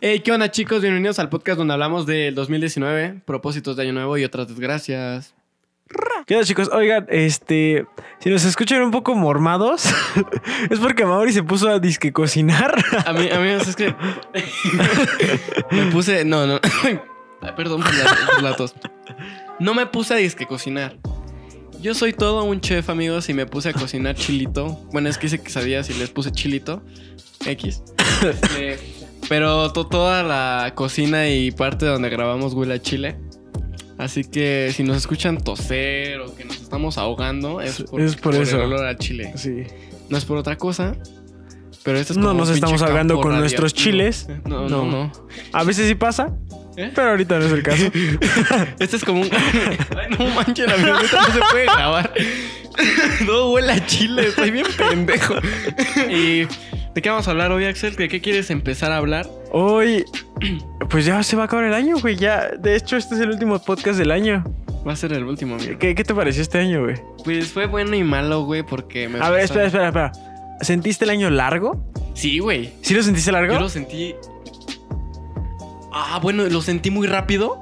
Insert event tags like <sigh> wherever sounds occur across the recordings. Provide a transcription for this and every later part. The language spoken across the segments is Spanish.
Hey, ¿qué onda chicos? Bienvenidos al podcast donde hablamos del 2019, propósitos de año nuevo y otras desgracias. ¿Qué onda, chicos? Oigan, este. Si nos escuchan un poco mormados, <laughs> es porque Mauri se puso a disque cocinar. A mí, amigos, es que. <laughs> me puse. No, no. <coughs> Ay, perdón por la, por la tos. No me puse a disque cocinar. Yo soy todo un chef, amigos, y me puse a cocinar chilito. Bueno, es que hice quesadillas y les puse chilito. X. <laughs> Este, pero to- toda la cocina y parte donde grabamos huele a chile. Así que si nos escuchan toser o que nos estamos ahogando, es por, Es por eso. el olor a chile. Sí. No es por otra cosa. Pero esto es No como nos estamos ahogando con nuestros radiactivo. chiles. No, No. no, no. A veces sí pasa, ¿Eh? pero ahorita no es el caso. <laughs> Este es como un. <laughs> Ay, no manches, amigo, neta, no se puede grabar. <laughs> Todo huele a chile, estoy bien pendejo. ¿Y de qué vamos a hablar hoy, Axel? ¿De qué quieres empezar a hablar? Hoy, pues ya se va a acabar el año, güey. Ya, de hecho, este es el último podcast del año. Va a ser el último, amigo. ¿Qué, qué te pareció este año, güey? Pues fue bueno y malo, güey, porque me. A ver, espera, espera, espera. ¿Sentiste el año largo? Sí, güey. ¿Sí lo sentiste largo? Yo lo sentí. Ah, bueno, lo sentí muy rápido.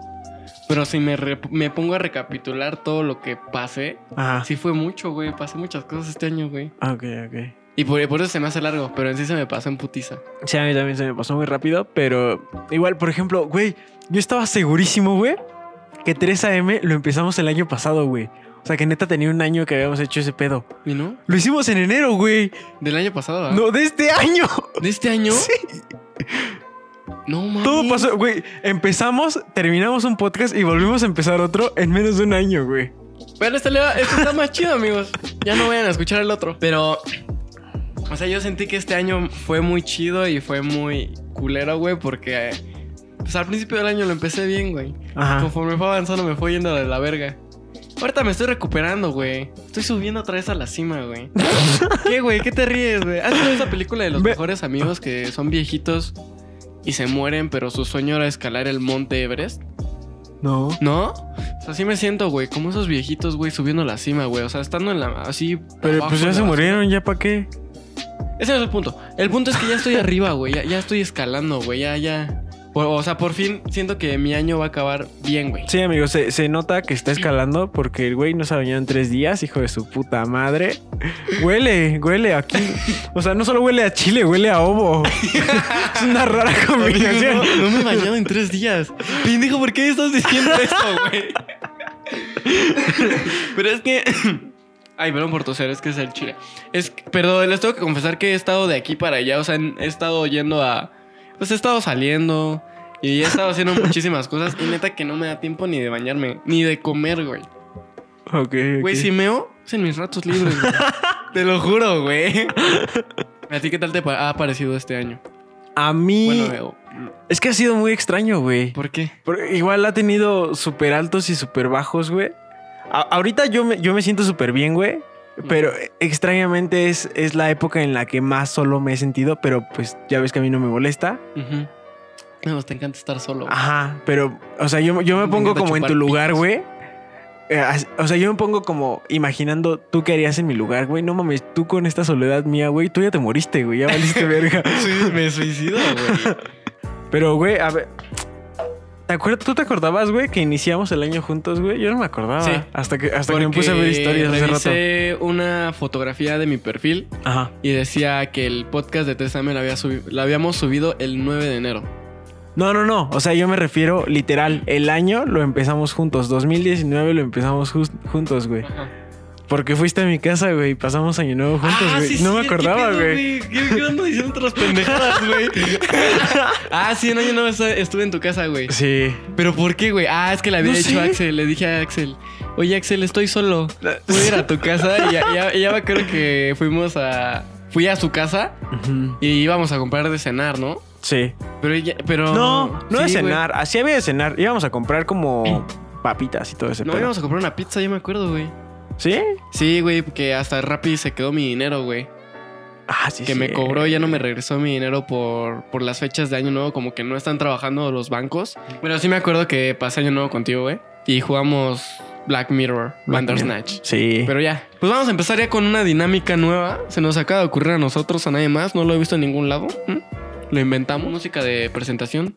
Pero si me, me pongo a recapitular todo lo que pasé, Ajá. sí fue mucho, güey. Pasé muchas cosas este año, güey. Ok, ok. Y por, por eso se me hace largo, pero en sí se me pasó en putiza. Sí, a mí también se me pasó muy rápido, pero igual, por ejemplo, güey, yo estaba segurísimo, güey, que 3AM lo empezamos el año pasado, güey. O sea, que neta tenía un año que habíamos hecho ese pedo. ¿Y no? Lo hicimos en enero, güey. Del año pasado, ¿verdad? No, de este año. ¿De este año? <laughs> Sí. No mames. Todo pasó, güey. Empezamos, terminamos un podcast y volvimos a empezar otro en menos de un año, güey. Pero este, le va- este está más chido, amigos. Ya no vayan a escuchar el otro. Pero. O sea, yo sentí que este año fue muy chido y fue muy culero, güey, porque. Pues al principio del año lo empecé bien, güey. Ajá. Conforme fue avanzando, me fue yendo de la verga. Ahorita me estoy recuperando, güey. Estoy subiendo otra vez a la cima, güey. <laughs> ¿Qué, güey? ¿Qué te ríes, güey? ¿Has visto esa película de los mejores amigos que son viejitos y se mueren, pero su sueño era escalar el monte Everest? No. ¿No? O sea, así me siento, güey. Como esos viejitos, güey, subiendo la cima, güey. O sea, estando en la. Así. Pero abajo pues ya se murieron, ¿ya para qué? Ese no es el punto. El punto es que ya estoy arriba, güey. Ya, ya estoy escalando, güey. Ya, ya. Por- o sea, por fin siento que mi año va a acabar bien, güey. Sí, amigo, se, se nota que está escalando porque el güey no se ha bañado en tres días, hijo de su puta madre. Huele, huele aquí. O sea, no solo huele a chile, huele a ovo. es una rara combinación. No, no me he bañado en tres días. Pendejo, ¿por qué estás diciendo eso, güey? Pero es que. Ay, perdón por toser, es que es el chile. Es, pero les tengo que confesar que he estado de aquí para allá. O sea, he estado yendo a. Pues he estado saliendo. Y he estado haciendo <laughs> muchísimas cosas. Y neta que no me da tiempo ni de bañarme. Ni de comer, güey. Ok. Güey, si meo, es en mis ratos libres, güey. <laughs> Te lo juro, güey. <laughs> ¿A ti qué tal te ha parecido este año? A mí. Bueno, veo. es que ha sido muy extraño, güey. ¿Por qué? Porque Igual ha tenido súper altos y súper bajos, güey. A- ahorita yo me, yo me siento súper bien, güey. Pero extrañamente es, es la época en la que más solo me he sentido, pero pues ya ves que a mí no me molesta. Ujú. No, pues te encanta estar solo. güey. Ajá, pero, o sea, yo, yo me Me pongo como en tu lugar, güey. Eh, O sea, yo me pongo como imaginando tú qué harías en mi lugar, güey. No mames, tú con esta soledad mía, güey, tú ya te moriste, güey, ya valiste <laughs> verga. Sí, me suicido, güey. Pero, güey, a ver. ¿Te acuerdas, ¿Tú te acordabas, güey, que iniciamos el año juntos, güey? Yo no me acordaba. Sí. Hasta que, hasta que me puse a ver historias hace rato. una fotografía de mi perfil Ajá. y decía que el podcast de 3 lo, había subi- lo habíamos subido el 9 de enero. No, no, no. O sea, yo me refiero literal. El año lo empezamos juntos. 2019 lo empezamos juntos, güey. Porque fuiste a mi casa, güey. y Pasamos año nuevo juntos, Ah, güey. sí, no me sí, ¿qué acordaba, güey. ¿Qué, ando diciendo otras pendejadas, güey? <laughs> ah, sí, en año nuevo estuve en tu casa, güey. Sí. ¿Pero por qué, güey? Ah, es que le había No sé. a Axel. Le dije a Axel, oye, Axel, estoy solo. Voy a ir a tu casa. Y ya, ya, me acuerdo que fuimos a... Fui a su casa y íbamos a comprar de cenar, ¿no? Sí. Pero, ya- pero No, no de güey. cenar. Así había de cenar. Íbamos a comprar como papitas y todo ese No, pedo. íbamos a comprar una pizza, yo me acuerdo, güey. ¿Sí? Sí, güey, que hasta Rappi se quedó mi dinero, güey. Ah, sí, que sí. me cobró y ya no me regresó mi dinero por, por las fechas de año nuevo, como que no están trabajando los bancos. Pero sí me acuerdo que pasé año nuevo contigo, güey. Y jugamos Black Mirror, Black Bandersnatch. Sí. Pero ya, pues vamos a empezar ya con una dinámica nueva. Se nos acaba de ocurrir a nosotros, a nadie más. No lo he visto en ningún lado. ¿Mm? lo inventamos, música de presentación.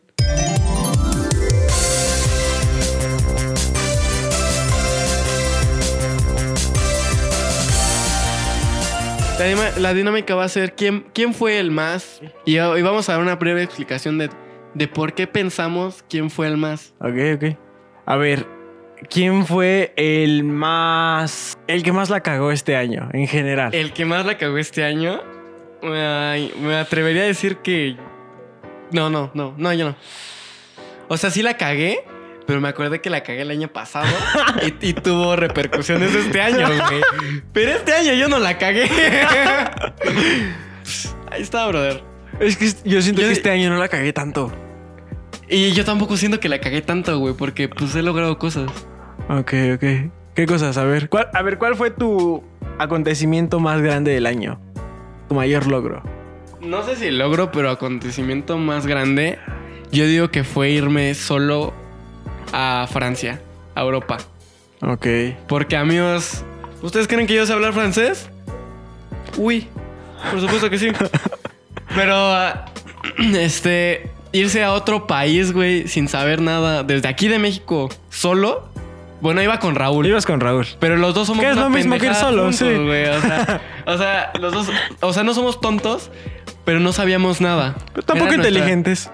La, dinámica va a ser quién, quién fue el más. Y, y vamos a dar una breve explicación de, de por qué pensamos quién fue el más. Ok, ok. A ver, ¿quién fue el más. el que más la cagó este año, en general? El que más la cagó este año. ay, me atrevería a decir que. No, no, no, no, yo no. O sea, sí la cagué, pero me acordé que la cagué el año pasado y, y tuvo repercusiones este <laughs> año, güey. Pero este año yo no la cagué. <laughs> Ahí está, brother. Es que yo siento Yo- que este año no la cagué tanto. Y yo tampoco siento que la cagué tanto, güey, porque pues he logrado cosas. Ok, ok. ¿Qué cosas? A ver, ¿cuál, a ver, ¿cuál fue tu acontecimiento más grande del año? Tu mayor logro. No sé si logro, pero acontecimiento más grande, yo digo que fue irme solo a Francia, a Europa. Ok. Porque amigos, ¿ustedes creen que yo sé hablar francés? Uy, por supuesto que sí. <laughs> Pero, ah, <clears throat> este, irse a otro país, güey, sin saber nada, desde aquí de México, solo. Bueno, iba con Raúl. Ibas con Raúl. Pero los dos somos Que es lo mismo que ir solo, juntos, sí. O sea, o sea, los dos, o sea, no somos tontos, pero no sabíamos nada. Pero tampoco Era nuestra- inteligentes.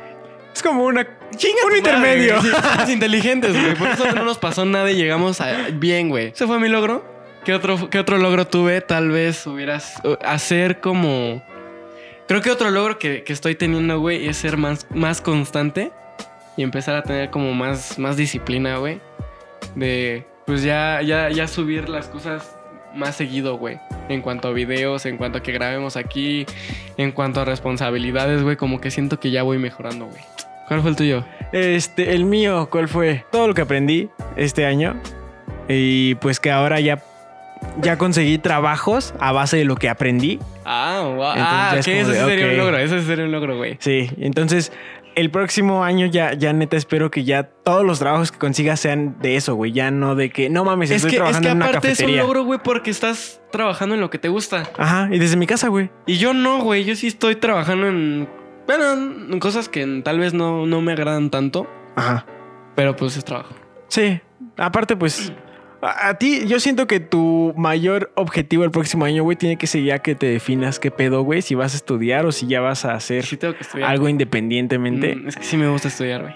Es como una. Chinga un intermedio. somos <laughs> inteligentes, güey. Por eso no nos pasó nada y llegamos a- bien, güey. Ese fue mi logro. ¿Qué otro, ¿Qué otro logro tuve? Tal vez hubieras... uh, Hacer como... Creo que otro logro que, que estoy teniendo, güey, es ser más, más constante y empezar a tener como más, más disciplina, güey. De, pues ya, ya, ya subir las cosas más seguido, güey. En cuanto a videos, en cuanto a que grabemos aquí, en cuanto a responsabilidades, güey. Como que siento que ya voy mejorando, güey. ¿Cuál fue el tuyo? Este, el mío, ¿cuál fue? Todo lo que aprendí este año. Y pues que ahora ya. Ya conseguí trabajos a base de lo que aprendí. Ah, wow. Ah, es como ese de, sería un logro. Sí sería un logro, güey. Sí, entonces el próximo año ya, ya neta espero que ya todos los trabajos que consiga sean de eso, güey. Ya no de que, no mames, Es estoy que, es trabajando que en una es un logro, güey, porque estás trabajando en lo que te gusta. Ajá, y desde mi casa, güey. Y yo no, güey. Yo sí estoy trabajando en. Bueno, en cosas que tal vez no, no me agradan tanto. Ajá. Pero pues es trabajo. Sí, aparte pues... A, a ti, yo siento que tu mayor objetivo el próximo año, güey, tiene que ser ya que te definas qué pedo, güey, si vas a estudiar o si ya vas a hacer Sí tengo que estudiar. algo independientemente. Mm, es que sí me gusta estudiar, güey.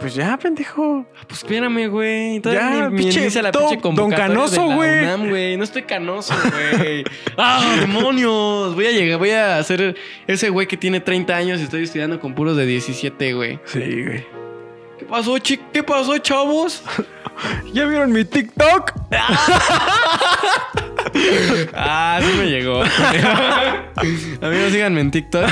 Pues ya, pendejo. Ah, Pues espérame, güey. Todavía Ya, ni, pinche la don- pinche don Canoso, güey. No estoy canoso, güey. <laughs> ¡Ah, demonios! Voy a llegar, voy a ser ese güey que tiene 30 años y estoy estudiando con puros de 17, güey. Sí, güey. ¿Qué pasó, chic? ¿Qué pasó, chavos? <laughs> ¿Ya vieron mi TikTok? <laughs> Ah, sí me llegó. Amigos, síganme en TikTok.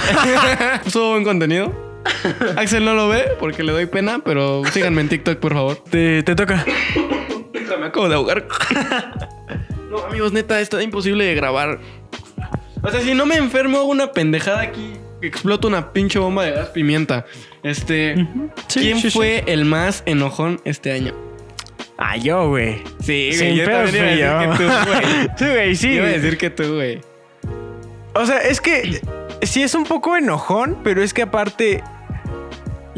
Subo buen contenido. <laughs> Axel no lo ve porque le doy pena, pero síganme en TikTok, por favor. Te, te toca. <laughs> Me acabo de ahogar. <laughs> No, amigos, neta, está imposible de grabar. O sea, si no me enfermo, hago una pendejada aquí. Exploto una pinche bomba de gas pimienta. Este. Sí, ¿Quién sí, sí. fue el más enojón este año? Ah, yo, güey. Sí, Sin pedos también iba a decir yo. que tú, güey. Sí, güey, sí. Iba a güey. decir que tú, güey. O sea, es que sí es un poco enojón, pero es que aparte.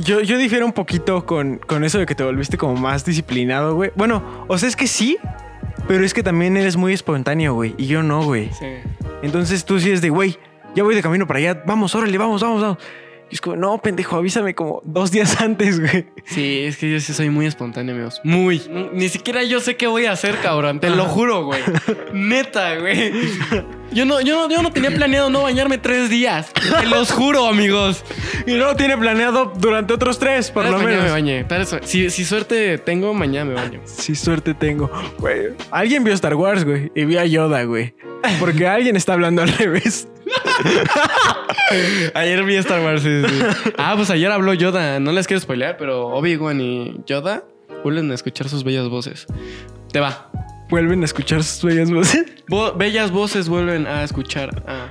Yo, yo difiero un poquito con, con eso de que te volviste como más disciplinado, güey. Bueno, o sea, es que sí, pero es que también eres muy espontáneo, güey. Y yo no, güey. Sí. Entonces tú sí es de, güey, ya voy de camino para allá. Vamos, órale, vamos, vamos, vamos. Y es como, no, pendejo, avísame como dos días antes, güey. Sí, es que yo sí soy muy espontáneo, amigos. Muy. Ni siquiera yo sé qué voy a hacer, cabrón. Te lo juro, güey. <laughs> Neta, güey. Yo no, yo, no, yo no tenía planeado no bañarme tres días. Te los juro, amigos. Y no lo tiene planeado durante otros tres, por lo mañana menos. me bañé. Si, si suerte tengo, mañana me baño. Si suerte tengo. Güey. Alguien vio Star Wars, güey. Y vio a Yoda, güey. Porque alguien está hablando al revés. <laughs> Ayer vi Star Wars. sí, sí. Ah, pues ayer habló Yoda. No les quiero spoilear, pero Obi-Wan y Yoda vuelven a escuchar sus bellas voces. Te va. Vuelven a escuchar sus bellas voces. Vo- bellas voces vuelven a escuchar a.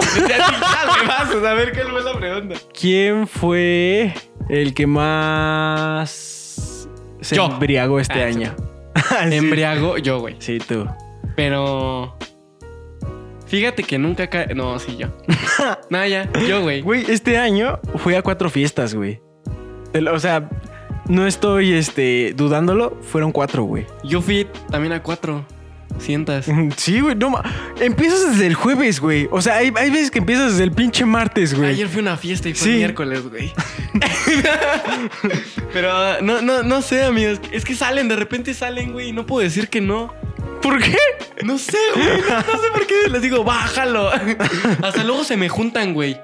<laughs> A ver qué fue la pregunta. ¿Quién fue el que más se Yo. embriagó este Ah, año? Sí. <laughs> Sí. Embriago yo, güey. Sí, tú. Pero. Fíjate que nunca cae. No, sí, yo. <laughs> no, ya. Yo, güey. Güey, este año fui a cuatro fiestas, güey. O sea, no estoy este, dudándolo, fueron cuatro, güey. Yo fui también a cuatro. Sientas. <laughs> Sí, güey, no ma- Empiezas desde el jueves, güey. O sea, hay, hay veces que empiezas desde el pinche martes, güey. Ayer fui a una fiesta y fue Sí. miércoles, güey. <laughs> Pero no, no, no sé, amigos. Es que salen, de repente salen, güey. y No puedo decir que no. ¿Por qué? No sé, güey. No, no sé por qué les digo, bájalo. <laughs> Hasta luego se me juntan, güey.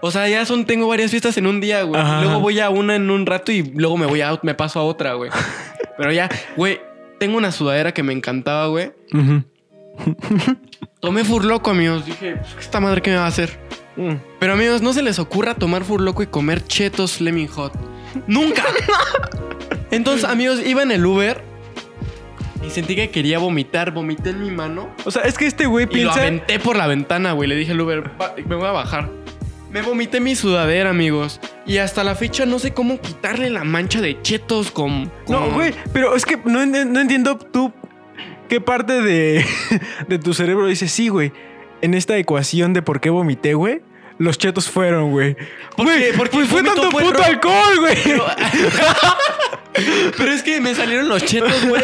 O sea, ya son, tengo varias fiestas en un día, güey. Ajá. Luego voy a una en un rato y luego me voy a, me paso a otra, güey. Pero ya, güey, tengo una sudadera que me encantaba, güey. Ujú. Tomé furloco, amigos. Dije, "Pues, esta madre qué me va a hacer. Mm. Pero amigos, no se les ocurra tomar furloco y comer chetos Fleming Hot. ¡Nunca! <laughs> Entonces, amigos, iba en el Uber y sentí que quería vomitar. Vomité en mi mano O sea, es que este güey y lo piensa. aventé por la ventana, güey. Le dije al Uber, "Va- me voy a bajar. Me vomité mi sudadera, amigos. Y hasta la fecha no sé cómo quitarle la mancha de chetos con... No, güey, pero es que no, no entiendo tú qué parte de, <laughs> de tu cerebro dice, sí, güey. En esta ecuación de por qué vomité, güey, los chetos fueron, güey. Porque- Güey, porque pues fue tanto puto alcohol, güey. Pero, <laughs> pero es que me salieron los chetos, güey.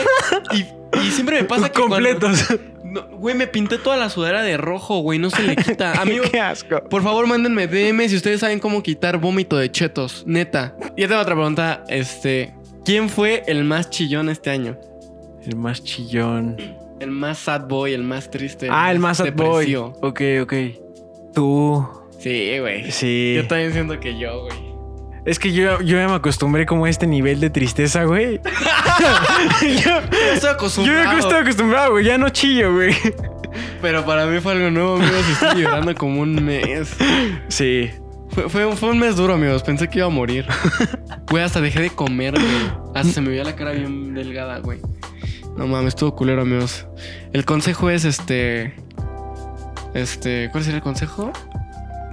Y, y siempre me pasa que cuando- Completos. No, güey, me pinté toda la sudadera de rojo, güey. No se le quita. <laughs> Amigo, qué asco. por favor, mándenme DM si ustedes saben cómo quitar vómito de chetos. Neta. Y ya tengo otra pregunta. Este... ¿Quién fue el más chillón este año? El más chillón. El más sad boy, el más triste. ah, el más sad boy. Ok, ok. Tú. Sí, güey. Sí. Yo también siento que yo, güey. Es que yo, yo ya me acostumbré como a este nivel de tristeza, güey. <laughs> yo, Estoy yo acostumbrado. ya estoy acostumbrado, güey. Ya no chillo, güey. Pero para mí fue algo nuevo, amigos. Estoy llorando como un mes. Sí. Fue, fue, un- fue un mes duro, amigos. Pensé que iba a morir. Güey, hasta dejé de comer, güey. Hasta se me veía la cara bien delgada, güey. No mames, estuvo culero, amigos. El consejo es este. Este. ¿Cuál sería el consejo?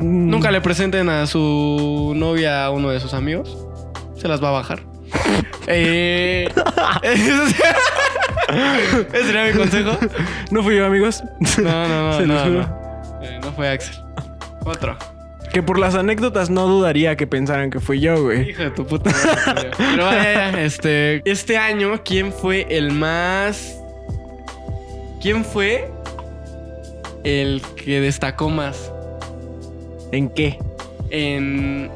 Mm. Nunca le presenten a su novia a uno de sus amigos. Se las va a bajar. <laughs> eh, <laughs> ese sería mi consejo. ¿No fui yo, amigos? No, no, no. <laughs> Se no, no. Eh, no fue Axel. Otro. Que por las anécdotas no dudaría que pensaran que fui yo, güey. Hijo de tu puta madre. Pero vaya, ya, este. Este año, ¿quién fue el más. ¿Quién fue el que destacó más? ¿En qué? En.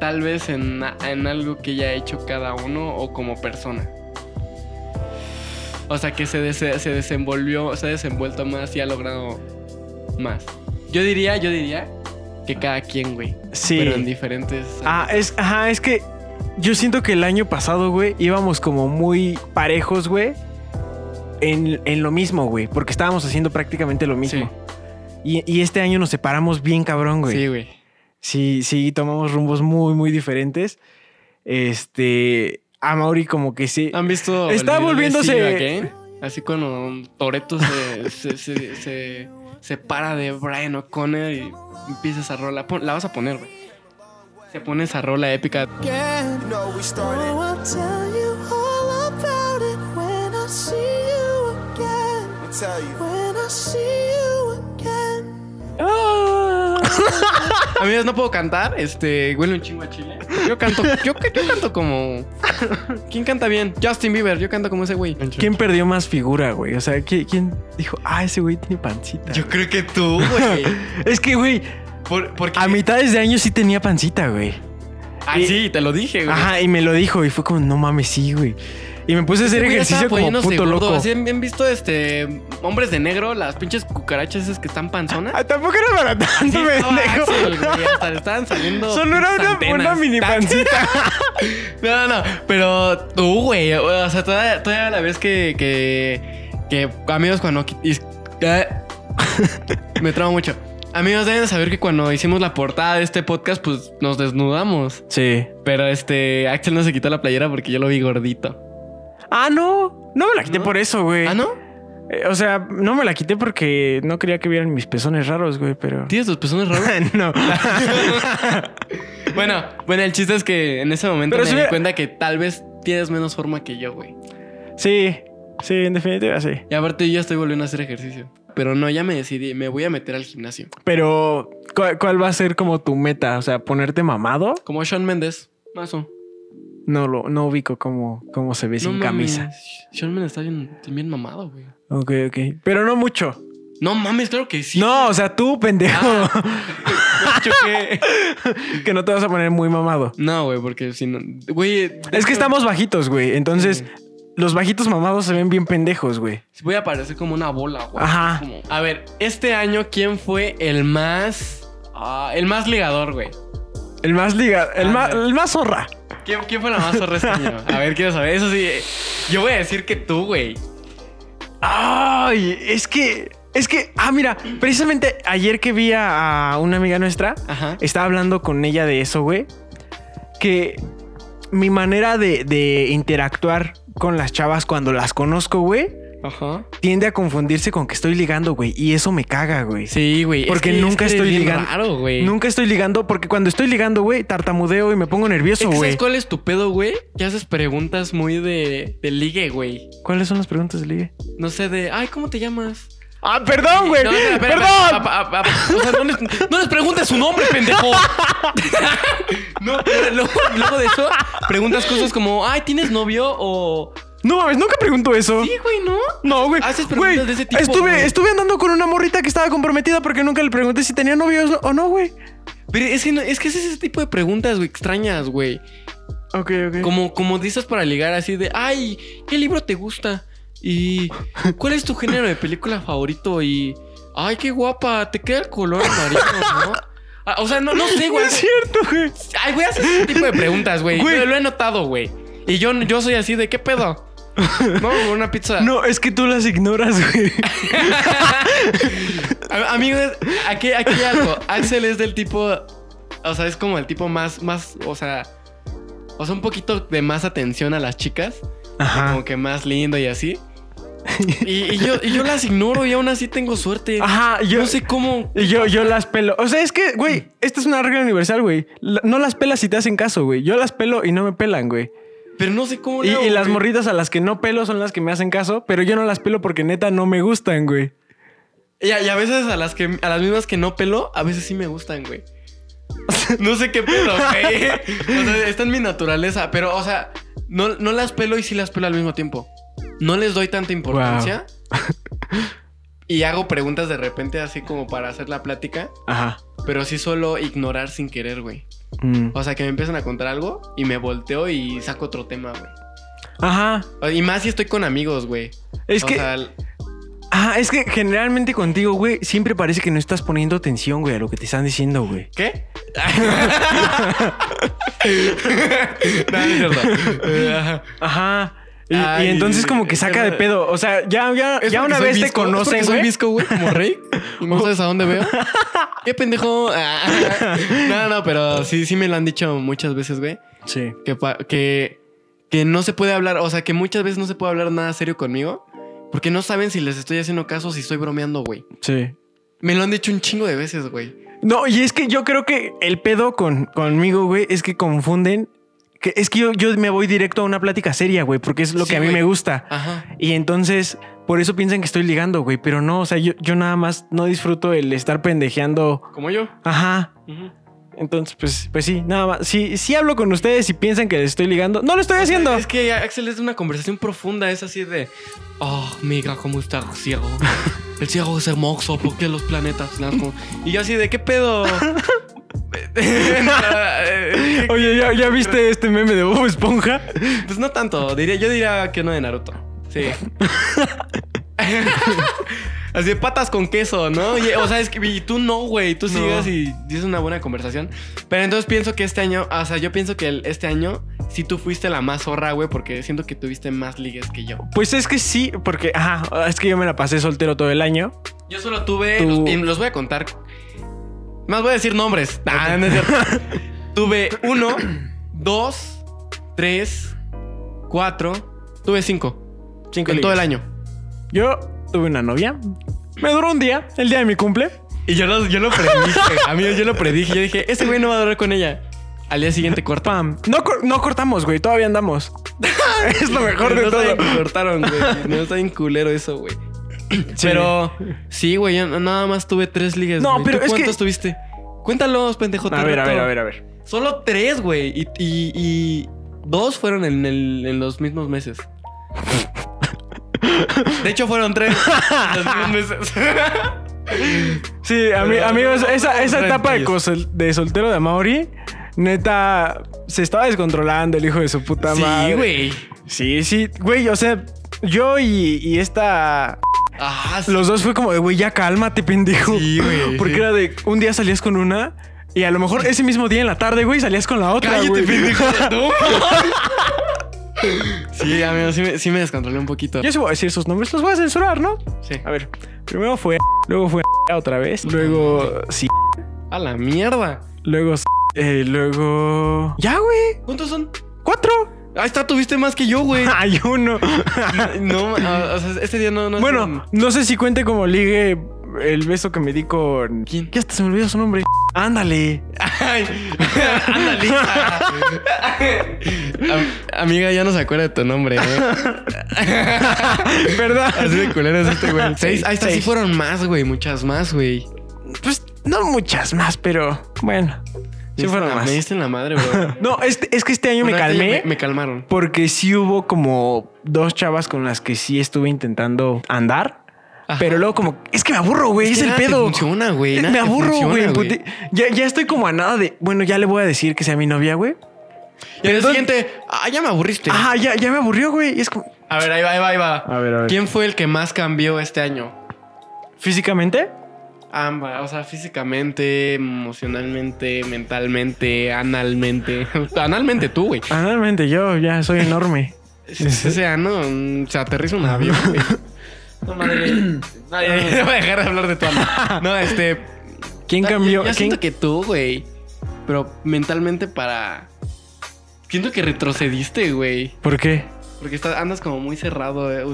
Tal vez en, en algo que ya ha hecho cada uno o como persona. O sea, que se, se desenvolvió, se ha desenvuelto más y ha logrado más. Yo diría, yo diría que cada quien, güey. Sí. Pero en diferentes. Ah, es, ajá, es que yo siento que el año pasado, güey, íbamos como muy parejos, güey. En, en lo mismo, güey. Porque estábamos haciendo prácticamente lo mismo. Y, y este año nos separamos bien cabrón, güey. Sí, güey. Sí, sí, tomamos rumbos muy, muy diferentes. Este. A Mauri como que sí. ¿Han visto? Está volviéndose-? Así cuando Toreto se, se, se, se separa de Brian O'Connor y empieza esa rola. La vas a poner, güey. Se pone esa rola épica. No, we started. I'll tell you Ah. Amigos, no puedo cantar. Este, huele un chingo a chile. Yo canto, yo, yo canto como. ¿Quién canta bien? Justin Bieber. Yo canto como ese güey. ¿Quién perdió más figura, güey? O sea, ¿qui- ¿quién dijo, ah, ese güey tiene pancita? Yo creo que tú, güey. <laughs> Es que, güey, Por- porque. a mitades de año sí tenía pancita, güey. Ah, sí, te lo dije, güey. Ajá, y me lo dijo y fue como, no mames, sí, güey. Y me puse a hacer ejercicio como puto gordo. loco. ¿Así han han visto este hombres de negro, las pinches cucarachas esas que están panzonas? Ah, tampoco era para tanto, Sí, pendejo. Estaban saliendo. Solo era una, mini pancita. <laughs> No, no, pero tú, güey. O sea, todavía, todavía la vez que. que. que amigos, cuando. y- eh, <laughs> me trabo mucho. Amigos, deben saber que cuando hicimos la portada de este podcast, pues nos desnudamos. Sí. Pero este. Axel no se quitó la playera porque yo lo vi gordito. Ah, no. No me la quité ¿No? por eso, güey. ¿Ah, no? Eh, o sea, no me la quité porque no quería que vieran mis pezones raros, güey, pero. ¿Tienes tus pezones raros? <laughs> no. <laughs> bueno, bueno, el chiste es que en ese momento Pero me si di hubiera- cuenta que tal vez tienes menos forma que yo, güey. sí, sí, en definitiva sí. Y aparte yo ya estoy volviendo a hacer ejercicio. pero no, ya me decidí. Me voy a meter al gimnasio. Pero, ¿cuál, cuál va a ser como tu meta? O sea, ponerte mamado. Como Sean Méndez. Mazo. No lo, no ubico cómo, cómo se ve No sin camisa. Sean Méndez está bien, bien mamado, güey. Ok, ok. Pero no mucho. No mames, claro que sí. No, o sea, tú, pendejo. Ah. <laughs> Que- que no te vas a poner muy mamado. No, güey, porque si no. Güey. Es que estamos bajitos, güey. Entonces, los bajitos mamados se ven bien pendejos, güey. Voy a parecer como una bola, güey. Ajá. Como- A ver, este año, ¿quién fue el más. ah, el más ligador, güey? El más liga, el, Ah, más, el más zorra. ¿Quién, quién fue la más zorra este? A ver, quiero saber. Eso sí. Yo voy a decir que tú, güey. Ay, es que, es que, ah, mira, precisamente ayer que vi a, a una amiga nuestra, Ajá. estaba hablando con ella de eso, güey. Que mi manera de, de interactuar con las chavas cuando las conozco, güey, Ajá. tiende a confundirse con que estoy ligando, güey. Y eso me caga, güey. Sí, güey. es Porque es nunca que estoy ligando. raro, güey. Nunca estoy ligando, porque cuando estoy ligando, güey, tartamudeo y me pongo nervioso, güey. ¿Sabes cuál es tu pedo, güey? Que haces preguntas muy de, de ligue, güey. ¿Cuáles son las preguntas de ligue? No sé, de. Ay, ¿cómo te llamas? Ah, perdón, güey. No, espera, espera, perdón. espera, o sea, no les, no les preguntes su nombre, pendejo. <laughs> <laughs> no, pero luego, luego de eso, preguntas cosas como, ay, ¿tienes novio? O. No mames, nunca pregunto eso. Sí, güey, ¿no? No, güey. Haces preguntas Güey, de ese tipo, Estuve, güey. estuve andando con una morrita que estaba comprometida porque nunca le pregunté si tenía novio o no, güey. Pero es que, no- es que es ese tipo de preguntas, güey, extrañas, güey. Ok, ok. Como, como dices para ligar así de, ay, ¿qué libro te gusta? Y ¿cuál es tu género de película favorito? Y, ay, qué guapa, te queda el color amarillo, ¿no? Ah, o sea, no, no sé, güey. <laughs> Es cierto, güey. Ay, güey, haces ese tipo de preguntas, güey. Güey. Yo lo he notado, güey. Y yo, yo soy así de, ¿qué pedo? <laughs> No, una pizza. No, es que tú las ignoras, güey. <laughs> Amigos, aquí, aquí hay algo. Axel es del tipo. O sea, es como el tipo más, más, o sea. O sea, un poquito de más atención a las chicas. Ajá. Como que más lindo y así. Y, y yo, y yo las ignoro y aún así tengo suerte. Ajá, yo. No sé cómo. Y yo, yo las pelo. O sea, es que, güey, esta es una regla universal, güey. No las pelas si te hacen caso, güey. Yo las pelo y no me pelan, güey. Pero no sé cómo. Y, hago, y las morritas a las que no pelo son las que me hacen caso, pero yo no las pelo porque neta no me gustan, güey. Y a, y a veces a las que a las mismas que no pelo, a veces sí me gustan, güey. <laughs> No sé qué pedo, <laughs> güey. O sea, está en mi naturaleza. Pero, o sea, no, no las pelo y sí las pelo al mismo tiempo. No les doy tanta importancia. <laughs> Y hago preguntas de repente así como para hacer la plática. Ajá. Pero sí solo ignorar sin querer, güey. Mm. O sea, que me empiezan a contar algo y me volteo y saco otro tema, güey. Ajá. Y más si estoy con amigos, güey. Es O que. sea, Ah, es que generalmente contigo, güey, siempre parece que no estás poniendo atención, güey, a lo que te están diciendo, güey. ¿Qué? <laughs> <laughs> no, es ajá. Y, entonces como que saca de pedo. O sea, ya, ya, ¿Es ya una vez te conocen, porque soy güey. visco, güey, como rey. <laughs> Y no sabes a dónde veo. <laughs> ¿Qué pendejo? Ah, no, no, pero sí, sí me lo han dicho muchas veces, güey. Sí. Que, que, que no se puede hablar, o sea, que muchas veces no se puede hablar nada serio conmigo. Porque no saben si les estoy haciendo caso o si estoy bromeando, güey. Sí. Me lo han dicho un chingo de veces, güey. No, y es que yo creo que el pedo con, conmigo, güey, es que confunden. Que es que yo, yo me voy directo a una plática seria, güey, porque es lo Sí, que a mí güey. me gusta. Ajá. Y entonces, por eso piensan que estoy ligando, güey. Pero no, o sea, yo, yo nada más no disfruto el estar pendejeando. Como yo. Ajá. Entonces, pues, pues sí, nada más. Si, hablo con ustedes y piensan que les estoy ligando, no lo estoy haciendo. Es que Axel es una conversación profunda, es así de. Oh, amiga, ¿cómo está el cielo? El cielo es hermoso, ¿por qué los planetas? Y yo así de, ¿qué pedo? <laughs> <laughs> Oye, ¿ya, ya viste este meme de Bob Esponja? pues no tanto, diría, yo diría que no de Naruto. Sí. <laughs> Así de patas con queso, ¿no? Y, o sea, es que y tú no, güey. Tú No. sigas y dices una buena conversación. Pero entonces pienso que este año, o sea, yo pienso que el- este año sí tú fuiste la más zorra, güey, porque siento que tuviste más ligues que yo. Pues es que sí, porque, ajá, es que yo me la pasé soltero todo el año. Yo solo tuve. Tú- Los, y los voy a contar. Más voy a decir nombres. Nah, no es cierto. <laughs> tuve uno, dos, tres, cuatro. Tuve cinco. Cinco en todo el año. Yo tuve una novia. Me duró un día, el día de mi cumple. Y yo lo, yo lo predije. <laughs> Amigos, yo lo predije. Yo dije, ese güey no va a durar con ella. Al día siguiente corta. Pam. No, cor- no cortamos, güey. Todavía andamos. <laughs> es lo mejor de no todo. cortaron, güey. No está bien culero eso, güey. <clears throat> Pero sí, güey, yo nada más tuve tres ligas. No, güey. pero ¿Tú es que- ¿Cuántos tuviste? Cuéntalos, pendejo. A ver, a ver, a ver, a ver. Solo tres, güey. Y, y- y dos fueron en, el- en los mismos meses. De hecho, fueron tres <laughs> los mismos meses. Sí, amigos, esa, esa etapa de, soltero de Mauri, neta, se estaba descontrolando el hijo de su puta sí, madre. güey. Sí, sí, güey, o sea, yo y, y esta... Ah, sí. Los dos fue como de, güey, ya cálmate, pendejo. Sí, güey, <laughs> Porque sí. era de, un día salías con una y a lo mejor ese mismo día en la tarde, güey, salías con la otra, Cállate, güey. pendejo. <laughs> No. sí, amigo, sí me, sí me descontrolé un poquito. Yo sí voy a decir sus nombres, los voy a censurar, ¿no? Sí. A ver, primero fue, luego fue <laughs> otra vez, luego sí, A la mierda. luego eh, luego... Ya, güey, ¿Cuántos son? cuatro. Ahí está, tuviste más que yo, güey. <laughs> Hay uno. <laughs> No, o sea, este día no, no. bueno, no sé si cuente como ligue el beso que me di con... ¿Quién? Ya hasta se me olvidó su nombre. Ándale. Ay, <laughs> ándale. Am- amiga, ya no se acuerda de tu nombre, ¿eh? ¿Verdad? Así de culero es este güey. Seis. Ahí está, sí fueron más, güey. Muchas más, güey. Pues no muchas más, pero bueno. Sí Me fueron diste la- más. Me diste en la madre, güey. <laughs> No, este, es que este año me calmé. Me, me calmaron. Porque sí hubo como dos chavas con las que sí estuve intentando andar. Ajá. Pero luego como, es que me aburro, güey, es, que el pedo. funciona, güey, Eh, Me aburro, güey. Ya, ya estoy como a nada de, bueno, ya le voy a decir que sea mi novia, güey. Y el siguiente, ah, ya me aburriste. Ajá, ya, ya me aburrió, güey. Es como, A ver, ahí va, ahí va, ahí va. A ver, a ver. ¿Quién fue el que más cambió este año? físicamente, Ambas, o sea, físicamente, emocionalmente, mentalmente, analmente. <laughs> Analmente tú, güey. analmente yo ya soy enorme. <laughs> Ese ano se aterriza un avión, güey. No, madre. <laughs> Ya voy a dejar de hablar de tu ano. No, este. ¿Quién cambió? Yo, ¿Quién- siento que tú, güey. Pero mentalmente para. Siento que retrocediste, güey. ¿Por qué? Porque estás, andas como muy cerrado eh,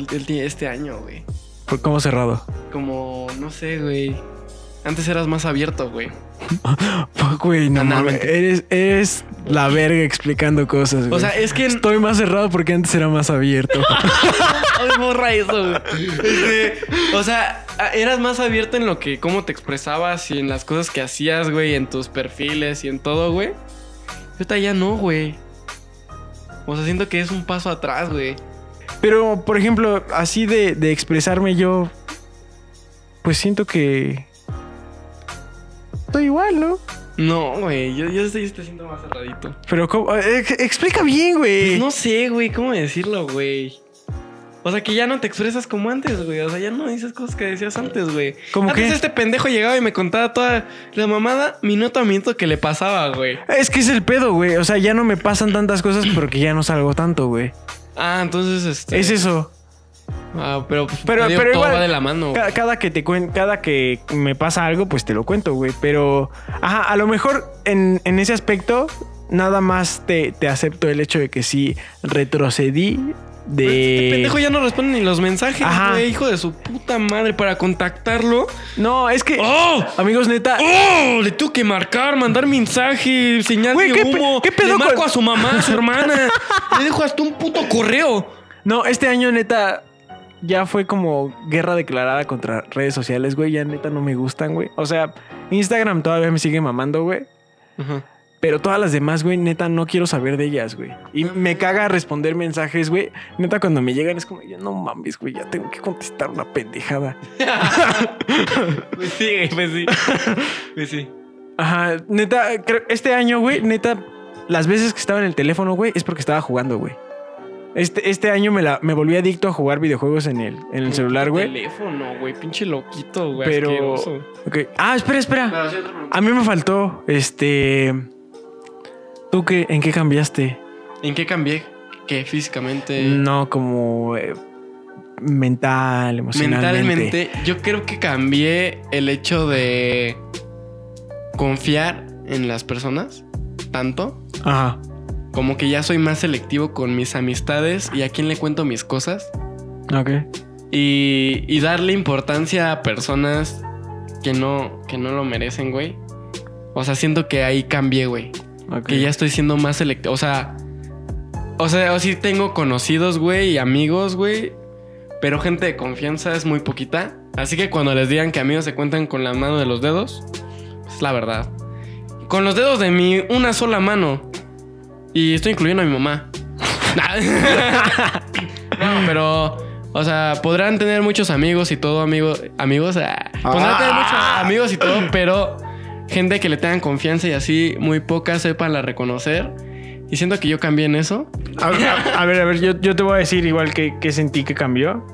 este año, güey. ¿Por cómo cerrado? Como, no sé, güey. Antes eras más abierto, güey. Fuck, <laughs> Güey, no mames. Analmente. Eres, eres la verga explicando cosas, güey. O sea, es que. Estoy más cerrado porque antes era más abierto. <laughs> Borra eso, güey. Este, o sea, eras más abierto en lo que, cómo te expresabas y en las cosas que hacías, güey, en tus perfiles y en todo, güey. Ahorita ya no, güey. O sea, siento que es un paso atrás, güey. Pero, por ejemplo, así de, de expresarme yo, pues siento que... Estoy igual, ¿no? No, güey, yo, yo estoy, estoy siendo más cerradito. Pero, ¿cómo? Eh, ex- explica bien, güey. Pues no sé, güey, cómo decirlo, güey. O sea, que ya no te expresas como antes, güey. O sea, ya no dices cosas que decías antes, güey. ¿Cómo antes qué? este pendejo llegaba y me contaba toda la mamada minuto a minuto que le pasaba, güey. Es que es el pedo, güey. O sea, ya no me pasan tantas cosas porque ya no salgo tanto, güey. Ah, entonces este. Es eso. Ah, pero, pues, Pero, pero todo igual, va de la mano. Cada, cada que te cuen- cada que me pasa algo, pues te lo cuento, güey. Pero, ajá, a lo mejor en, en ese aspecto, nada más te, te acepto el hecho de que sí retrocedí Pero Este pendejo de. ya no responde ni los mensajes, Ajá. güey. Hijo de su puta madre. Para contactarlo. No, es que. ¡Oh! Amigos, neta. ¡Oh! Le tuve que marcar, mandar mensaje, señal Güey, de ¿qué pe- humo. qué pedo Le marco con- a su mamá, a su <laughs> hermana. Le dejo hasta un puto correo. No, este año, neta. Ya fue como guerra declarada contra redes sociales, güey. Ya neta no me gustan, güey. O sea, Instagram todavía me sigue mamando, güey. Pero todas las demás, güey, neta, no quiero saber de ellas, güey. Y me caga responder mensajes, güey. Neta, cuando me llegan es como, ya no mames, güey, ya tengo que contestar una pendejada. <laughs> Pues sí, güey, pues sí. Pues sí. Ajá, neta, este año, güey, neta, las veces que estaba en el teléfono, güey, es porque estaba jugando, güey. Este, este año me, la, me volví adicto a jugar videojuegos en el, en el celular, güey. Teléfono, güey. Pinche loquito, güey. Pero. Ah, espera, espera. A mí me faltó, este. ¿Tú qué, en qué cambiaste? ¿En qué cambié? ¿Qué? Físicamente. No, como eh, mental, emocionalmente. Mentalmente, yo creo que cambié el hecho de confiar en las personas tanto. Ajá. Como que ya soy más selectivo con mis amistades y a quién le cuento mis cosas. Ok. Y, y darle importancia a personas que no, que no lo merecen, güey. O sea, siento que ahí cambié, güey. ok. Que ya estoy siendo más selectivo. O sea, o sea, o sí tengo conocidos, güey, y amigos, güey. pero gente de confianza es muy poquita. Así que cuando les digan que amigos se cuentan con la mano de los dedos, es la verdad. Con los dedos de mi una sola mano. Y estoy incluyendo a mi mamá. <laughs> no, pero, o sea, podrán tener muchos amigos y todo, amigos. Amigos, ah, podrán tener muchos amigos y todo, pero gente que le tengan confianza y así, muy pocas sepan la reconocer. Y siento que yo cambié en eso. A, a- a ver, a ver, yo, yo te voy a decir igual que, que sentí que cambió.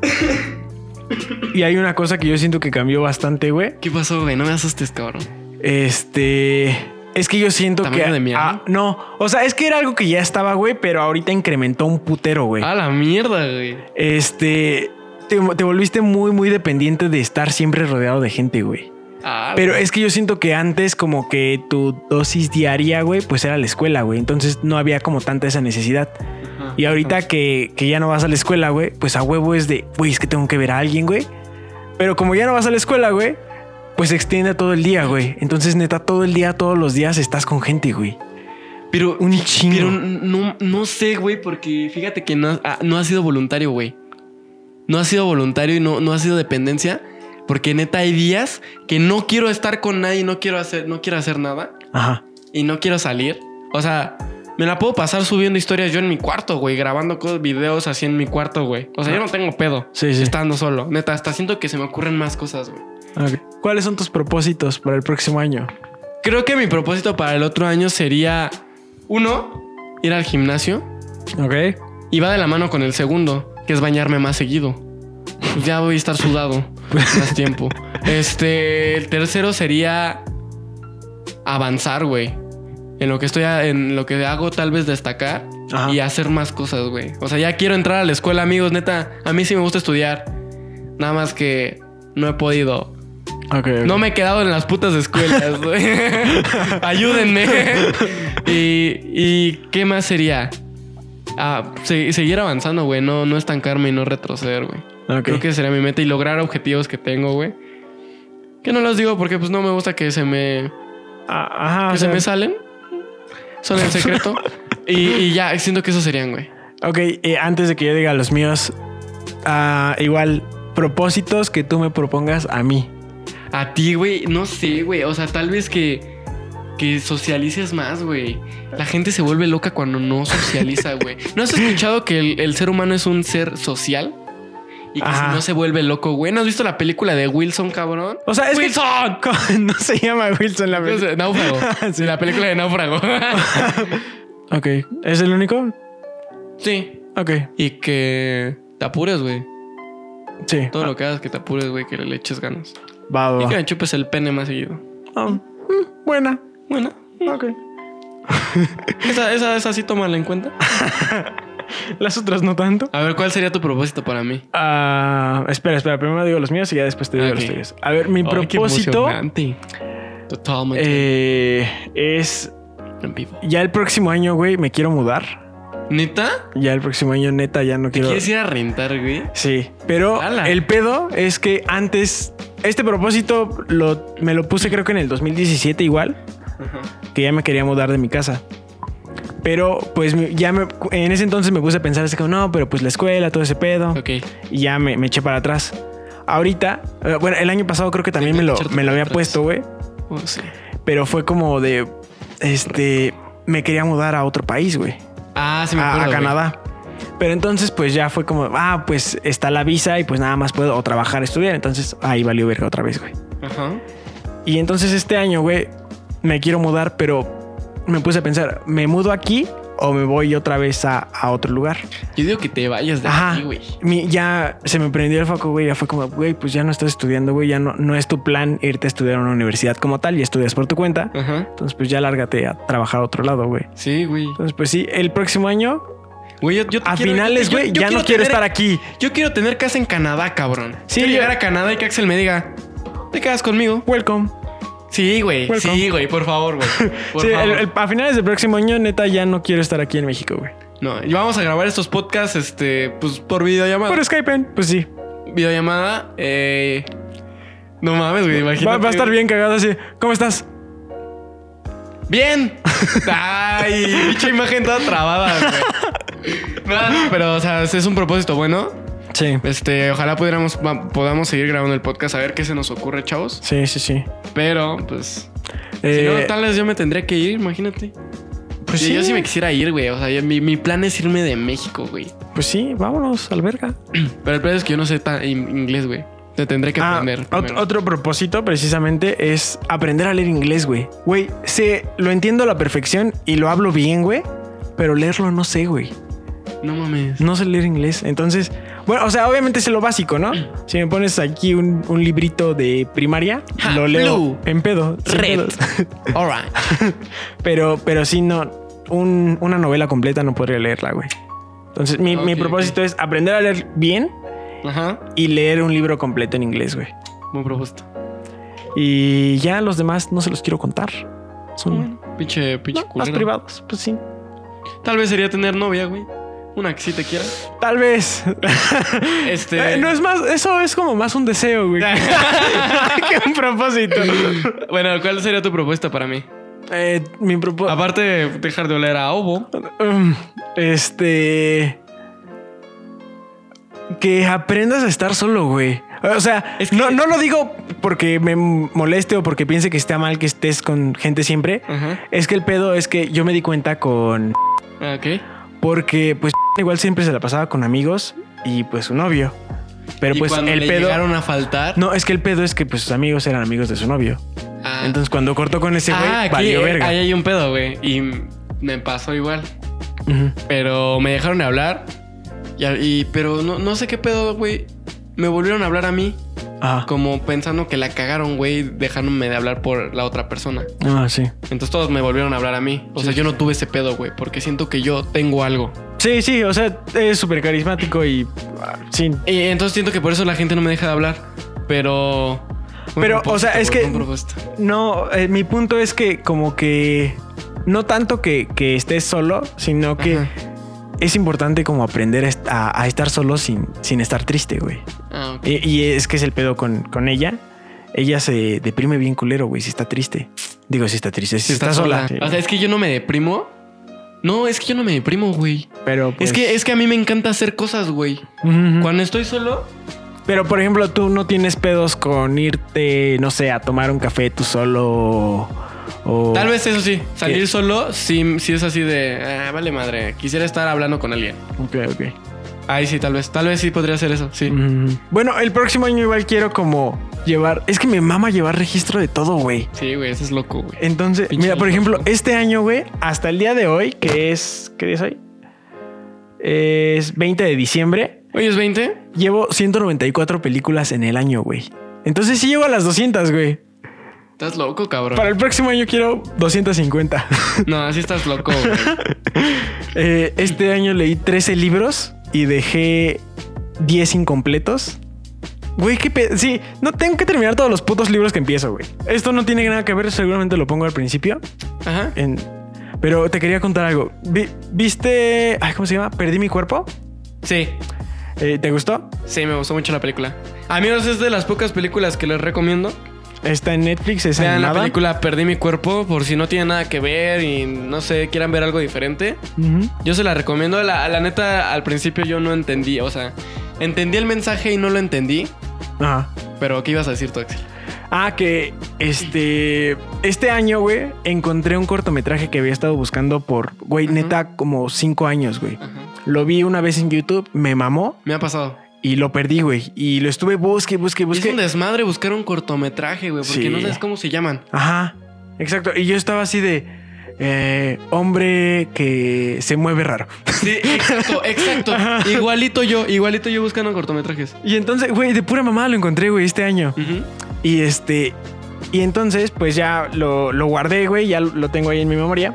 Y hay una cosa que yo siento que cambió bastante, güey. ¿Qué pasó, güey? No me asustes, cabrón. Este. Es que yo siento ¿Tamaño que. de ah, no, o sea, es que era algo que ya estaba, güey, pero ahorita incrementó un putero, güey. A la mierda, güey. Este. Te, te volviste muy, muy dependiente de estar siempre rodeado de gente, güey. Ah, Pero es que yo siento que antes, como que tu dosis diaria, güey, pues era la escuela, güey. Entonces no había como tanta esa necesidad. Ajá. Y ahorita que, que ya no vas a la escuela, güey, pues a huevo es de, güey, es que tengo que ver a alguien, güey. Pero como ya no vas a la escuela, güey, pues se extiende todo el día, güey. Entonces, neta, todo el día, todos los días estás con gente, güey. Pero, Un chingo. pero no, no sé, güey, porque fíjate que no, ha- no ha sido voluntario, güey. No ha sido voluntario y no, no ha sido dependencia. Porque neta hay días que no quiero estar con nadie, no quiero hacer, no quiero hacer nada Ajá. y no quiero salir. O sea, me la puedo pasar subiendo historias yo en mi cuarto, güey, grabando cosas, videos así en mi cuarto, güey. O sea, yo no tengo pedo. Ah. Sí, sí. Estando solo. Neta, hasta siento que se me ocurren más cosas, güey. ¿Cuáles son tus propósitos para el próximo año? Creo que mi propósito para el otro año sería, uno, ir al gimnasio. Ok. Y va de la mano con el segundo, que es bañarme más seguido. Pues ya voy a estar sudado más tiempo. <laughs> Este, el tercero sería avanzar, güey. En lo que estoy, a- en lo que hago, tal vez destacar Ajá. y hacer más cosas, güey. O sea, ya quiero entrar a la escuela, amigos, neta. A mí sí me gusta estudiar. Nada más que no he podido. Ok. ok. No me he quedado en las putas escuelas, güey. <laughs> Ayúdenme. y, y qué más sería? Ah, se- seguir avanzando, güey. No, no estancarme y no retroceder, güey. Ok. Creo que sería mi meta y lograr objetivos que tengo, güey. Que no los digo porque pues no me gusta que se me, Ah, Ajá. que o se me salen. Son en secreto. <laughs> y, y ya, siento que esos serían, güey. Ok, eh, antes de que yo diga los míos, ah, igual, propósitos que tú me propongas a mí. A ti, güey, no sé, güey. O sea, tal vez que, que socialices más, güey. La gente se vuelve loca cuando no socializa, güey. ¿No has escuchado que el, el ser humano es un ser social? Y que si no se vuelve loco, güey. ¿No has visto la película de Wilson, cabrón? O sea, es ¡Wilson! <laughs> que no se llama Wilson la película. Náufrago. <laughs> Sí. La película de Náufrago. <laughs> Ok, ¿es el único? sí. Ok, Y que te apures, güey. sí. Todo lo que hagas que te apures, güey. Que le eches ganas. Va, va, Y que me chupes el pene más seguido. Mm, buena. Bueno, Ok. <laughs> esa, esa, esa sí tómala en cuenta. <laughs> Las otras no tanto. A ver, ¿cuál sería tu propósito para mí? Ah, espera, espera. Primero digo los míos y ya después te digo Ok. los tuyos. A ver, mi propósito. Totalmente. eh, es ya el próximo año, güey, me quiero mudar. ¿Neta? Ya el próximo año, neta, ya no ¿Te quiero. quieres ir a rentar, güey? Sí, pero Ala. el pedo es que antes este propósito lo, me lo puse creo que en el 2017 igual, que ya me quería mudar de mi casa. Pero pues ya me, en ese entonces me puse a pensar así como, no, pero pues la escuela, todo ese pedo. Ok. Y ya me, me eché para atrás. Ahorita, eh, bueno, el año pasado creo que también me lo, me lo había atrás. puesto, güey. Oh, sí. Pero fue como de, este, me quería mudar a otro país, güey. Ah, sí me a, acuerdo. a. Canadá. Pero entonces, pues ya fue como, ah, pues está la visa y pues nada más puedo o trabajar, estudiar. Entonces ahí valió verga otra vez, güey. Ajá. Y entonces este año, güey, me quiero mudar, pero me puse a pensar, ¿me mudo aquí o me voy otra vez a, a otro lugar? Yo digo que te vayas de Ajá. aquí, güey. Ya se me prendió el foco, güey. Ya fue como, güey, pues ya no estás estudiando, güey. Ya no, no es tu plan irte a estudiar a una universidad como tal y estudias por tu cuenta. Ajá. Entonces, pues ya lárgate a trabajar a otro lado, güey. Sí, güey. Entonces, pues sí, el próximo año, Güey, yo, yo te a quiero- finales, güey, ya no quiero tener- estar aquí. Yo quiero tener casa en Canadá, cabrón. Sí, quiero yo- llegar a Canadá y que Axel me diga, ¿te quedas conmigo? Welcome. Sí, güey. Welcome. Sí, güey, por favor, güey. <laughs> Sí, favor. el- el- a finales del próximo año, neta, ya no quiero estar aquí en México, güey. No, y vamos a grabar estos podcasts, este, pues por videollamada. Por Skype, pues sí. Videollamada, eh. No mames, güey, imagínate. Va, va a estar bien cagado así. ¿Cómo estás? ¡Bien! <laughs> ¡Ay! Dicha imagen toda trabada, güey. <laughs> No, no, pero, o sea, es un propósito bueno. Sí. Este, ojalá pudiéramos, podamos seguir grabando el podcast, a ver qué se nos ocurre, chavos. Sí, sí, sí. Pero, pues. Eh, si no, tal vez yo me tendría que ir, imagínate. pues Sí, sí, yo sí me quisiera ir, güey. O sea, yo- mi, mi plan es irme de México, güey. Pues sí, vámonos, alberga. <clears throat> Pero el problema es que yo no sé tan in- inglés, güey. Te tendré que Ah, aprender. primero. otro propósito precisamente es aprender a leer inglés, güey. Güey, sé, lo entiendo a la perfección y lo hablo bien, güey. Pero leerlo no sé, güey. No mames. No sé leer inglés. Entonces, bueno, o sea, obviamente sé lo básico, ¿no? Si me pones aquí un, un librito de primaria, Ja, lo leo blue. en pedo. Red. pedos. <laughs> Alright. <laughs> pero, pero sí, no. un- una novela completa no podría leerla, güey. Entonces, mi, mi propósito es aprender a leer bien Ajá. y leer un libro completo en inglés, güey. Buen propósito. Y ya los demás no se los quiero contar. Son Bueno, pinche, pinche no, más privados, pues sí. Tal vez sería tener novia, güey. Una que sí te quiera. Tal vez. <laughs> Este. Eh, no es más, eso es como más un deseo, güey. <laughs> <laughs> que un propósito. Bueno, ¿cuál sería tu propuesta para mí? Eh, mi propósito. Aparte de dejar de oler a ovo. Um, este. Que aprendas a estar solo, güey. O sea, Es que- no, no lo digo porque me moleste o porque piense que está mal que estés con gente siempre. Es que el pedo es que yo me di cuenta con. Ah, Ok. Porque, pues, <laughs> igual siempre se la pasaba con amigos y pues su novio. Pero y pues cuando el le pedo. llegaron a faltar. No, es que el pedo es que pues sus amigos eran amigos de su novio. Ah. Entonces cuando cortó con ese güey, ah, valió verga. ahí hay un pedo, güey. Y me pasó igual. Pero me dejaron de hablar. Y, y- pero no, no sé qué pedo, güey. Me volvieron a hablar a mí. Ajá. Como pensando que la cagaron, güey, dejándome de hablar por la otra persona. Ah, sí. Entonces todos me volvieron a hablar a mí. O sea, yo no tuve ese pedo, güey, porque siento que yo tengo algo. Sí, sí, o sea, es súper carismático y ah, sí. Y entonces siento que por eso la gente no me deja de hablar. Pero. Pero, o sea, es que-. No, eh, mi punto es que como que no tanto que, que estés solo, sino que Ajá. es importante como aprender a, a- a estar solo sin, sin estar triste, güey. Ah, ok. Y, y es que es el pedo con, con ella. Ella se deprime bien culero, güey, si está triste. Digo, si está triste, si, Si está, sola. O sea, es que yo no me deprimo. No, es que yo no me deprimo, güey. pero pues, Es que es que a mí me encanta hacer cosas, güey. Cuando estoy solo, Pero, por ejemplo, tú no tienes pedos con irte, no sé, a tomar un café tú solo o... o- tal vez eso sí, salir ¿Qué? solo, sí, sí es así de, ah, vale madre, quisiera estar hablando con alguien. Ok, ok. Ahí sí, tal vez, tal vez sí podría hacer eso, sí. Bueno, el próximo año igual quiero como llevar... Es que me mama llevar registro de todo, güey. Sí, güey, eso es loco, güey. Entonces, Pinche mira, por loco. ejemplo, este año, güey, hasta el día de hoy, que es... ¿Qué día es hoy? Es 20 de diciembre. Oye, ¿es 20? Llevo 194 películas en el año, güey. Entonces sí llego a las 200, güey. Estás loco, cabrón. Para el próximo año quiero 250. No, así estás loco, güey. <laughs> Eh, este año leí 13 libros y dejé 10 incompletos. Güey, qué pe... Sí, no tengo que terminar todos los putos libros que empiezo, güey. Esto no tiene nada que ver, seguramente lo pongo al principio. Ajá. En... Pero te quería contar algo. Vi- ¿Viste... Ay, ¿Cómo se llama? ¿Perdí mi cuerpo? Sí, Eh, ¿Te gustó? sí, me gustó mucho la película. Amigos, es de las pocas películas que les recomiendo. Está en Netflix, es Vean la animada. película Perdí mi cuerpo por si no tienen nada que ver y no sé, quieran ver algo diferente. Yo se la recomiendo. La, la neta, al principio yo no entendí. O sea, entendí el mensaje y no lo entendí. Ajá. Pero, ¿qué ibas a decir tú, Axel? Ah, que este. Este año, güey, encontré un cortometraje que había estado buscando por, güey, neta, como cinco años, güey. Lo vi una vez en YouTube, me mamó Me ha pasado. Y lo perdí, güey. Y lo estuve busque, busque, Es busque. un desmadre buscar un cortometraje, güey, porque Sí. no sabes cómo se llaman. Ajá, exacto. Y yo estaba así de. eh, hombre que se mueve raro. Sí, exacto, <laughs> exacto. igualito yo, igualito yo buscando cortometrajes. Y entonces, güey, de pura mamá lo encontré, güey, este año. Y este. Y entonces, pues ya lo, lo guardé, güey, ya lo tengo ahí en mi memoria.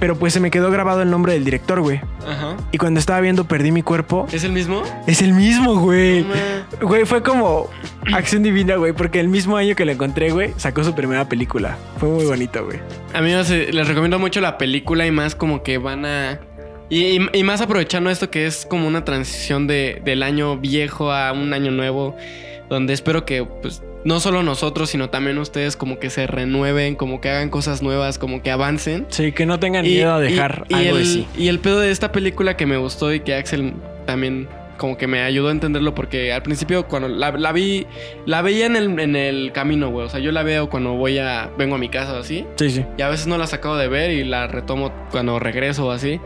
Pero pues se me quedó grabado el nombre del director, güey. Ajá. Y cuando estaba viendo Perdí mi cuerpo, ¿Es el mismo? es el mismo, güey. No. Güey, fue como acción divina, güey, porque el mismo año que lo encontré, güey, sacó su primera película. Fue muy bonito, güey. Amigos, les recomiendo mucho la película y más como que van a... Y, y- y más aprovechando esto que es como una transición de, del año viejo a un año nuevo, donde espero que pues no solo nosotros, sino también ustedes como que se renueven, como que hagan cosas nuevas, como que avancen. Sí, que no tengan miedo a dejar y algo el, de sí. Y el pedo de esta película que me gustó y que Axel también como que me ayudó a entenderlo porque al principio cuando la, la vi, la veía en el, en el camino, güey. O sea, yo la veo cuando voy a, vengo a mi casa o así. Sí, sí. Y a veces no la acabo de ver y la retomo cuando regreso o así.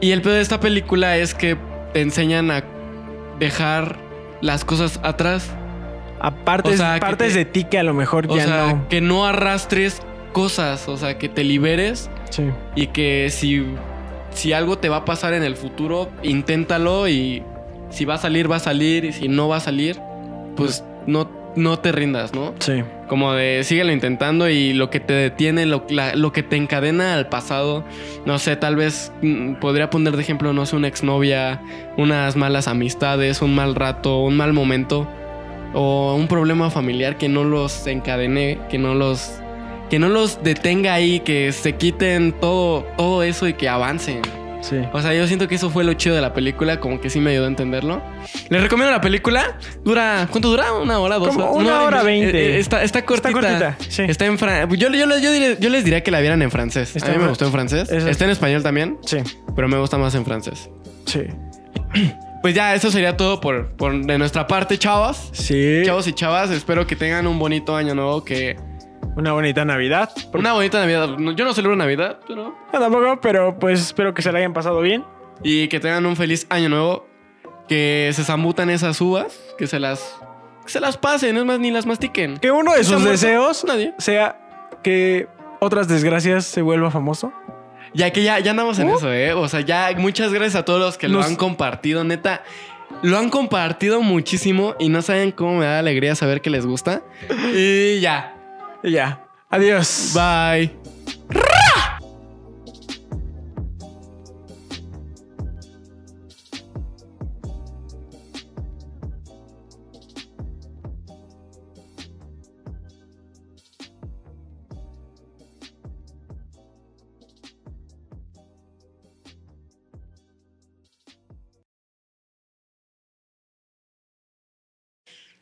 Y el pedo de esta película es que te enseñan a dejar las cosas atrás. Aparte, O sea, que partes te- de ti que a lo mejor O ya sea, no. que no arrastres cosas. O sea, que te liberes Sí. y que si, si algo te va a pasar en el futuro, inténtalo y si va a salir, va a salir y si no va a salir, pues no, no te rindas, ¿no? Sí. Como de síguelo intentando y lo que te detiene, lo, la- lo que te encadena al pasado, no sé, tal vez mm, podría poner de ejemplo, no sé, una exnovia, unas malas amistades, un mal rato, un mal momento o un problema familiar que no los encadene, que no los que no los detenga ahí, que se quiten todo todo eso y que avancen. Sí. O sea, yo siento que eso fue lo chido de la película, como que sí me ayudó a entenderlo. Les recomiendo la película. Dura, ¿cuánto dura? Una hora, dos Como horas. una hora y- veinte. eh, eh, Está, está cortita. cortita, sí. Está en francés. Yo, yo, yo, diré- yo les diría que la vieran en francés. Está a mí me fran- gustó en francés. Eso. Está en español también, Sí. pero me gusta más en francés. Sí. <clears throat> Pues ya, eso sería todo por, por de nuestra parte, chavos. Sí. Chavos y chavas, espero que tengan un bonito año nuevo, que... Una bonita Navidad. Una bonita Navidad. No, Yo no celebro Navidad, pero... Yo tampoco, pero pues espero que se la hayan pasado bien. Y que tengan un feliz año nuevo. Que se zambutan esas uvas. Que se las. Que se las pasen, es más, ni las mastiquen. Que uno de ¿Se ha sus deseos Nadie. sea que otras desgracias se vuelva famoso. Ya que ya, ya andamos en eso, ¿eh? O sea, ya muchas gracias a todos los que lo han compartido, neta. Lo han compartido muchísimo y no saben cómo me da alegría saber que les gusta. Y ya. Y ya. Adiós. Bye.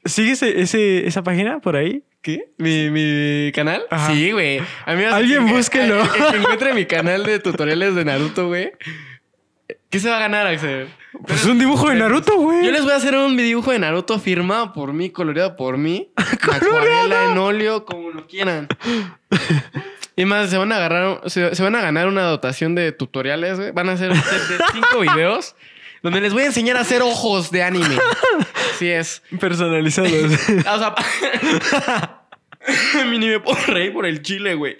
¿Sigues ese, esa página por ahí? ¿Qué? ¿Mi, mi canal? Ajá. Sí, güey. Amigos, Alguien que- búsquelo. <laughs> Que, que encuentre mi <laughs> canal de tutoriales de Naruto, güey. ¿Qué se va a ganar, Axel? Pues un dibujo de Naruto, güey. Yo les voy a hacer un dibujo de Naruto firmado por mí, coloreado por mí. <laughs> Acuarela, en óleo, como lo quieran. Y más, se van a agarrar, se, se van a ganar una dotación de tutoriales, güey. Van a hacer un set de cinco videos donde les voy a enseñar a hacer ojos de anime. Así es. Personalizados. <laughs> O sea, <laughs> mi ni me puedo reír por el chile, güey.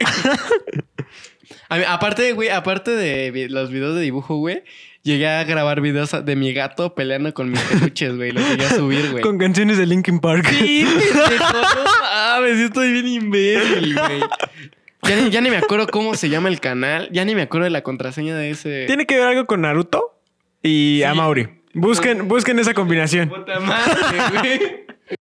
Mí, aparte, güey, aparte de los videos de dibujo, güey, llegué a grabar videos de mi gato peleando con mis peluches, güey. Los llegué a subir, güey. Con canciones de Linkin Park. Sí, pendejo, no mames, estoy bien imbécil, güey. Ya ni, ya ni me acuerdo cómo se llama el canal. Ya ni me acuerdo de la contraseña de ese. Tiene que ver algo con Naruto y Sí. Amauri. Busquen, busquen esa combinación. Puta madre, güey.